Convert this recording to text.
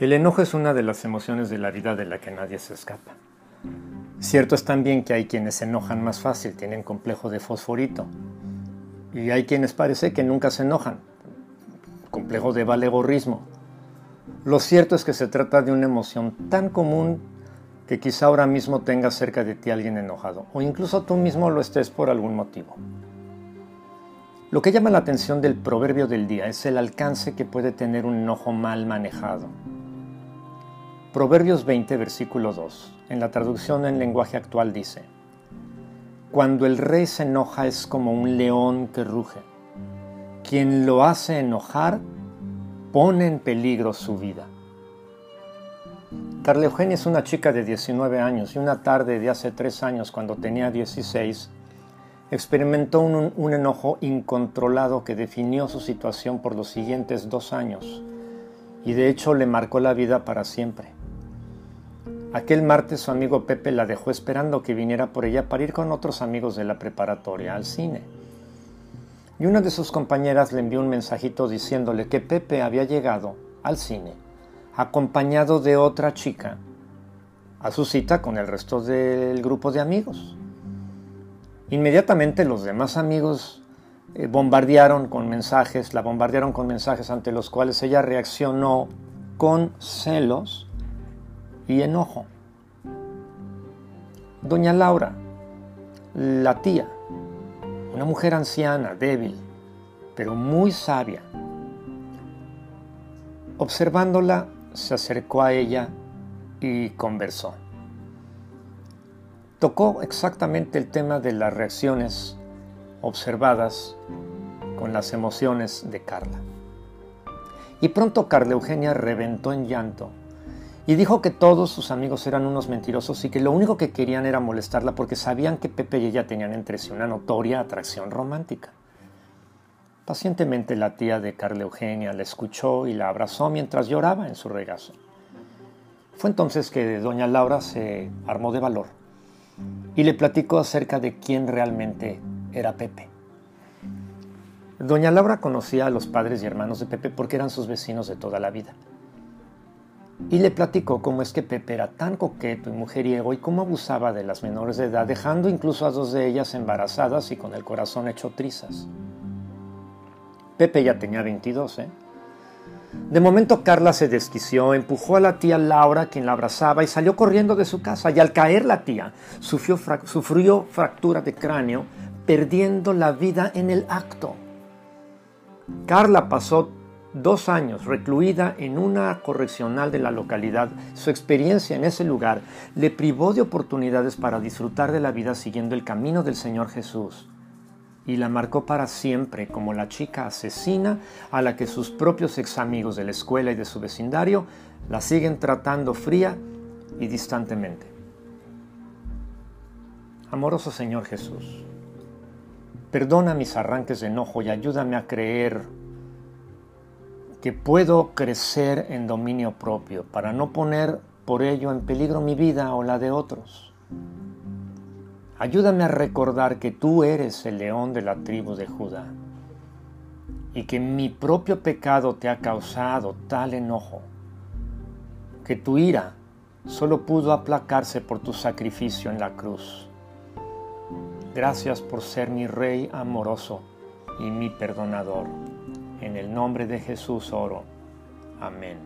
El enojo es una de las emociones de la vida de la que nadie se escapa. Cierto es también que hay quienes se enojan más fácil, tienen complejo de fosforito. Y hay quienes parece que nunca se enojan, complejo de valegorrismo. Lo cierto es que se trata de una emoción tan común que quizá ahora mismo tengas cerca de ti alguien enojado, o incluso tú mismo lo estés por algún motivo. Lo que llama la atención del proverbio del día es el alcance que puede tener un enojo mal manejado. Proverbios 20, versículo 2, en la traducción en lenguaje actual dice, Cuando el rey se enoja es como un león que ruge. Quien lo hace enojar pone en peligro su vida. Carla Eugenia es una chica de 19 años y una tarde de hace tres años, cuando tenía 16, experimentó un, un, enojo incontrolado que definió su situación por los siguientes dos años y de hecho le marcó la vida para siempre. Aquel martes su amigo Pepe la dejó esperando que viniera por ella para ir con otros amigos de la preparatoria al cine. Y una de sus compañeras le envió un mensajito diciéndole que Pepe había llegado al cine acompañado de otra chica a su cita con el resto del grupo de amigos. Inmediatamente los demás amigos eh, bombardearon con mensajes, la bombardearon con mensajes ante los cuales ella reaccionó con celos y enojo. Doña Laura, la tía, una mujer anciana, débil, pero muy sabia, observándola, se acercó a ella y conversó. Tocó exactamente el tema de las reacciones observadas con las emociones de Carla. Y pronto Carla Eugenia reventó en llanto y dijo que todos sus amigos eran unos mentirosos y que lo único que querían era molestarla porque sabían que Pepe y ella tenían entre sí una notoria atracción romántica. Pacientemente la tía de Carla Eugenia la escuchó y la abrazó mientras lloraba en su regazo. Fue entonces que doña Laura se armó de valor y le platicó acerca de quién realmente era Pepe. Doña Laura conocía a los padres y hermanos de Pepe porque eran sus vecinos de toda la vida y le platicó cómo es que Pepe era tan coqueto y mujeriego y cómo abusaba de las menores de edad, dejando incluso a dos de ellas embarazadas y con el corazón hecho trizas. Pepe ya tenía 22, ¿eh? De momento Carla se desquició, empujó a la tía Laura, quien la abrazaba, y salió corriendo de su casa. Y al caer la tía, sufrió, sufrió fractura de cráneo, perdiendo la vida en el acto. Carla pasó dos años recluida en una correccional de la localidad, su experiencia en ese lugar le privó de oportunidades para disfrutar de la vida siguiendo el camino del Señor Jesús y la marcó para siempre como la chica asesina a la que sus propios ex amigos de la escuela y de su vecindario la siguen tratando fría y distantemente. Amoroso Señor Jesús, perdona mis arranques de enojo y ayúdame a creer que puedo crecer en dominio propio para no poner por ello en peligro mi vida o la de otros. Ayúdame a recordar que tú eres el león de la tribu de Judá y que mi propio pecado te ha causado tal enojo que tu ira solo pudo aplacarse por tu sacrificio en la cruz. Gracias por ser mi Rey amoroso y mi perdonador. En el nombre de Jesús oro. Amén.